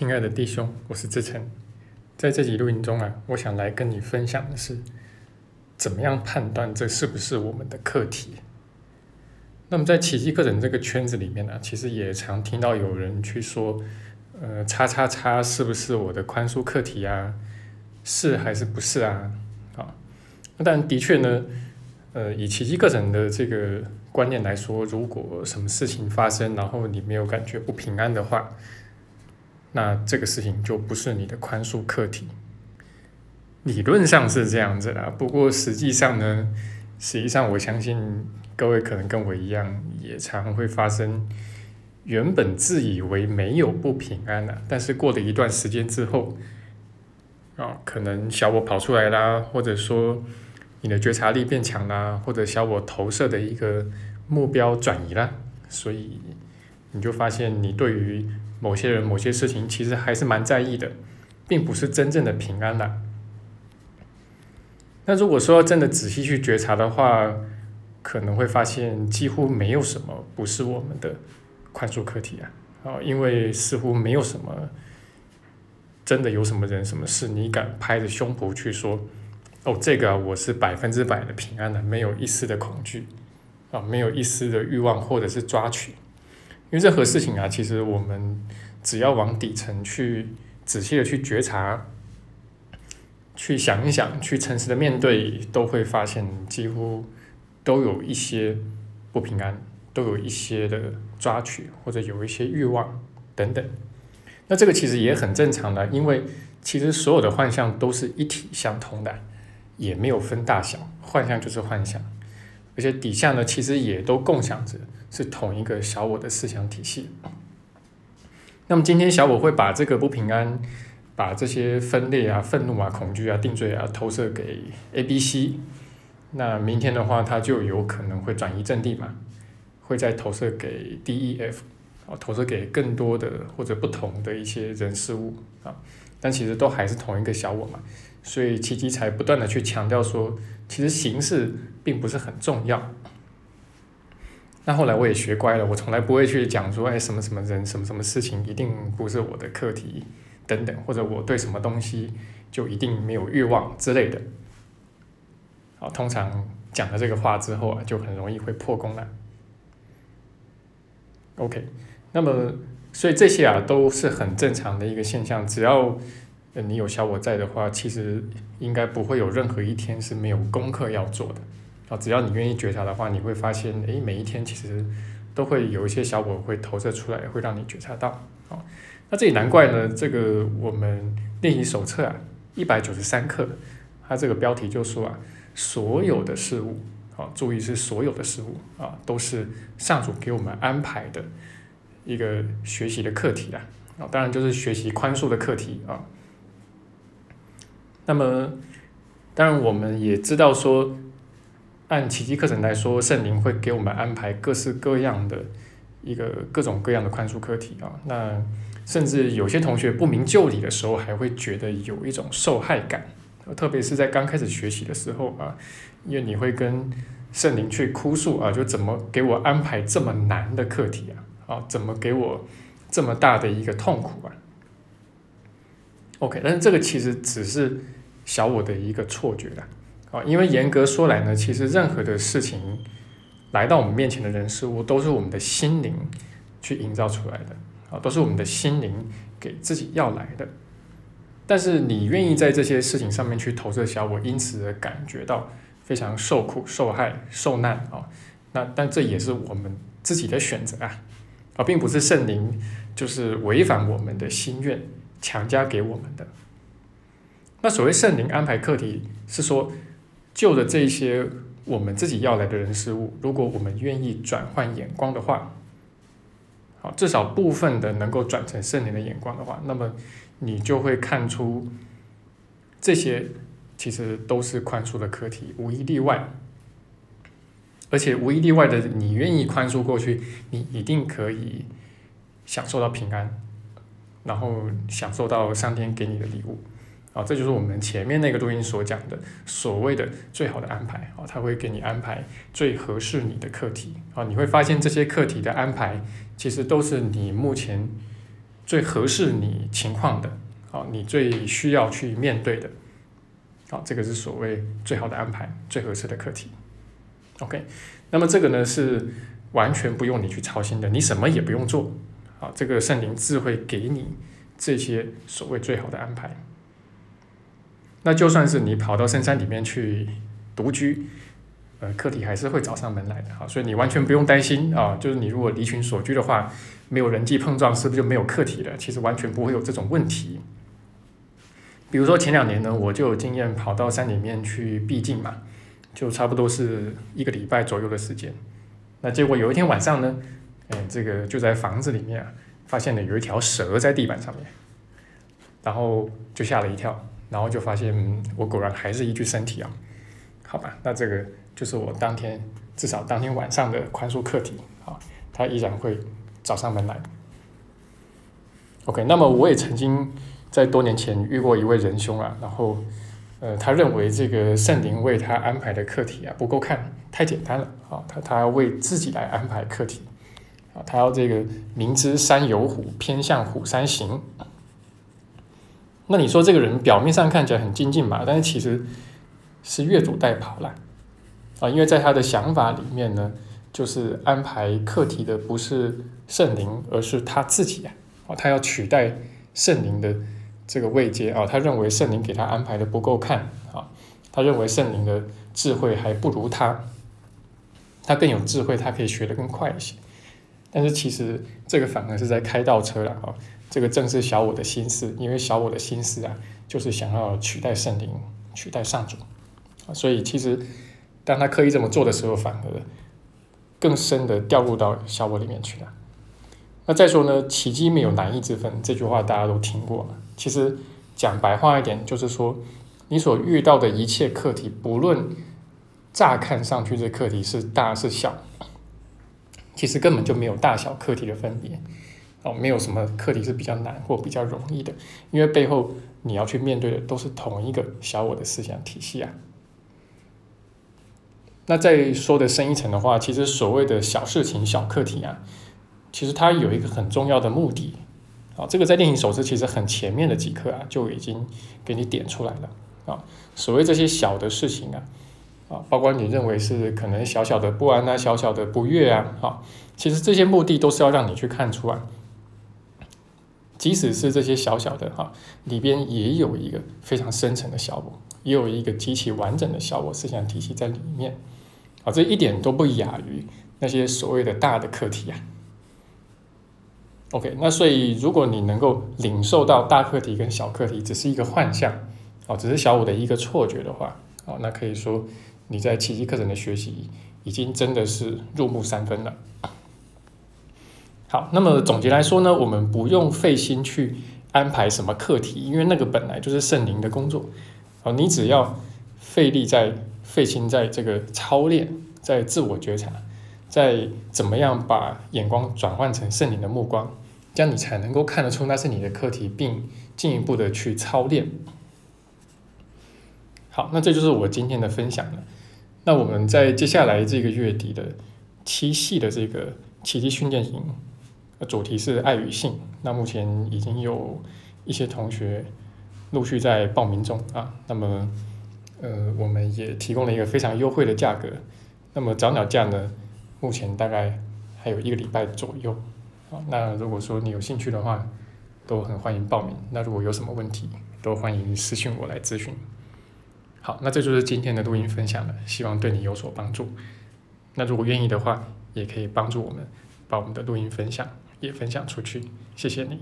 亲爱的弟兄，我是志成，在这集录音中啊，我想来跟你分享的是，怎么样判断这是不是我们的课题。那么在奇迹课程这个圈子里面呢，其实也常听到有人去说，呃，叉叉叉是不是我的宽恕课题啊？是还是不是啊？啊，但的确呢，呃，以奇迹课程的这个观念来说，如果什么事情发生，然后你没有感觉不平安的话，那这个事情就不是你的宽恕课题。理论上是这样子啦，不过实际上呢，实际上我相信各位可能跟我一样，也常会发生原本自以为没有不平安了，但是过了一段时间之后，啊，可能小我跑出来啦，或者说你的觉察力变强啦，或者小我投射的一个目标转移啦，所以你就发现你对于某些人、某些事情，其实还是蛮在意的，并不是真正的平安的。那如果说真的仔细去觉察的话，可能会发现几乎没有什么不是我们的宽恕课题啊！啊，因为似乎没有什么真的有什么人、什么事，你敢拍着胸脯去说，哦，这个我是百分之百的平安的，没有一丝的恐惧啊，没有一丝的欲望或者是抓取。因为任何事情啊，其实我们只要往底层去仔细的去觉察，去想一想，去诚实的面对，都会发现几乎都有一些不平安，都有一些的抓取，或者有一些欲望等等。那这个其实也很正常的，因为其实所有的幻象都是一体相通的，也没有分大小，幻象就是幻象，而且底下呢，其实也都共享着。是同一个小我的思想体系。那么今天小我会把这个不平安、把这些分裂啊、愤怒啊、恐惧啊、定罪啊投射给 A、B、C。那明天的话，它就有可能会转移阵地嘛，会再投射给 D、E、F，啊，投射给更多的或者不同的一些人事物啊。但其实都还是同一个小我嘛，所以奇迹才不断的去强调说，其实形式并不是很重要。那后来我也学乖了，我从来不会去讲说，哎，什么什么人，什么什么事情一定不是我的课题，等等，或者我对什么东西就一定没有欲望之类的。好，通常讲了这个话之后啊，就很容易会破功了。OK，那么所以这些啊都是很正常的一个现象，只要你有小我在的话，其实应该不会有任何一天是没有功课要做的。啊，只要你愿意觉察的话，你会发现，诶，每一天其实都会有一些小我会投射出来，会让你觉察到。哦，那这也难怪呢。这个我们练习手册啊，一百九十三课，它这个标题就说啊，所有的事物，啊，注意是所有的事物啊，都是上主给我们安排的一个学习的课题啊。啊，当然就是学习宽恕的课题啊。那么，当然我们也知道说。按奇迹课程来说，圣灵会给我们安排各式各样的一个各种各样的宽恕课题啊。那甚至有些同学不明就里的时候，还会觉得有一种受害感，特别是在刚开始学习的时候啊，因为你会跟圣灵去哭诉啊，就怎么给我安排这么难的课题啊？啊，怎么给我这么大的一个痛苦啊？OK，但是这个其实只是小我的一个错觉啦。啊因为严格说来呢，其实任何的事情来到我们面前的人事物，都是我们的心灵去营造出来的，啊，都是我们的心灵给自己要来的。但是你愿意在这些事情上面去投射小我，因此而感觉到非常受苦、受害、受难啊，那但这也是我们自己的选择啊，啊，并不是圣灵就是违反我们的心愿强加给我们的。那所谓圣灵安排课题，是说。就着这些我们自己要来的人事物，如果我们愿意转换眼光的话，好，至少部分的能够转成圣灵的眼光的话，那么你就会看出这些其实都是宽恕的课题，无一例外。而且无一例外的，你愿意宽恕过去，你一定可以享受到平安，然后享受到上天给你的礼物。啊，这就是我们前面那个录音所讲的所谓的最好的安排啊，他会给你安排最合适你的课题啊，你会发现这些课题的安排其实都是你目前最合适你情况的，啊，你最需要去面对的，好，这个是所谓最好的安排，最合适的课题。OK，那么这个呢是完全不用你去操心的，你什么也不用做，啊，这个圣灵智慧给你这些所谓最好的安排。那就算是你跑到深山里面去独居，呃，课题还是会找上门来的，哈，所以你完全不用担心啊，就是你如果离群所居的话，没有人际碰撞，是不是就没有课题了？其实完全不会有这种问题。比如说前两年呢，我就有经验跑到山里面去避静嘛。就差不多是一个礼拜左右的时间，那结果有一天晚上呢，哎，这个就在房子里面啊，发现了有一条蛇在地板上面，然后就吓了一跳，然后就发现嗯我果然还是一具身体啊，好吧，那这个就是我当天至少当天晚上的宽恕课题啊，他依然会找上门来。OK，那么我也曾经在多年前遇过一位仁兄啊，然后。呃，他认为这个圣灵为他安排的课题啊不够看，太简单了啊，他他要为自己来安排课题啊，他要这个明知山有虎，偏向虎山行。那你说这个人表面上看起来很精进嘛，但是其实是越俎代庖了啊，因为在他的想法里面呢，就是安排课题的不是圣灵，而是他自己啊，他要取代圣灵的。这个位阶啊，他认为圣灵给他安排的不够看啊，他认为圣灵的智慧还不如他，他更有智慧，他可以学得更快一些。但是其实这个反而是在开倒车了啊，这个正是小我的心思，因为小我的心思啊，就是想要取代圣灵，取代上主啊，所以其实当他刻意这么做的时候，反而更深的掉入到小我里面去了。那再说呢，奇迹没有难易之分，这句话大家都听过。其实讲白话一点，就是说，你所遇到的一切课题，不论乍看上去这课题是大是小，其实根本就没有大小课题的分别哦，没有什么课题是比较难或比较容易的，因为背后你要去面对的都是同一个小我的思想体系啊。那再说的深一层的话，其实所谓的小事情、小课题啊，其实它有一个很重要的目的。啊，这个在练习手册其实很前面的几课啊，就已经给你点出来了啊。所谓这些小的事情啊，啊，包括你认为是可能小小的不安啊、小小的不悦啊，啊，其实这些目的都是要让你去看出来，即使是这些小小的哈，里边也有一个非常深层的小我，也有一个极其完整的小我思想体系在里面啊，这一点都不亚于那些所谓的大的课题啊。OK，那所以如果你能够领受到大课题跟小课题只是一个幻象，哦，只是小五的一个错觉的话，哦，那可以说你在奇迹课程的学习已经真的是入木三分了。好，那么总结来说呢，我们不用费心去安排什么课题，因为那个本来就是圣灵的工作，哦，你只要费力在费心在这个操练，在自我觉察，在怎么样把眼光转换成圣灵的目光。这样你才能够看得出那是你的课题，并进一步的去操练。好，那这就是我今天的分享了。那我们在接下来这个月底的七系的这个奇迹训练营，主题是爱与性。那目前已经有一些同学陆续在报名中啊。那么，呃，我们也提供了一个非常优惠的价格。那么早鸟价呢，目前大概还有一个礼拜左右。好，那如果说你有兴趣的话，都很欢迎报名。那如果有什么问题，都欢迎私信我来咨询。好，那这就是今天的录音分享了，希望对你有所帮助。那如果愿意的话，也可以帮助我们把我们的录音分享也分享出去，谢谢你。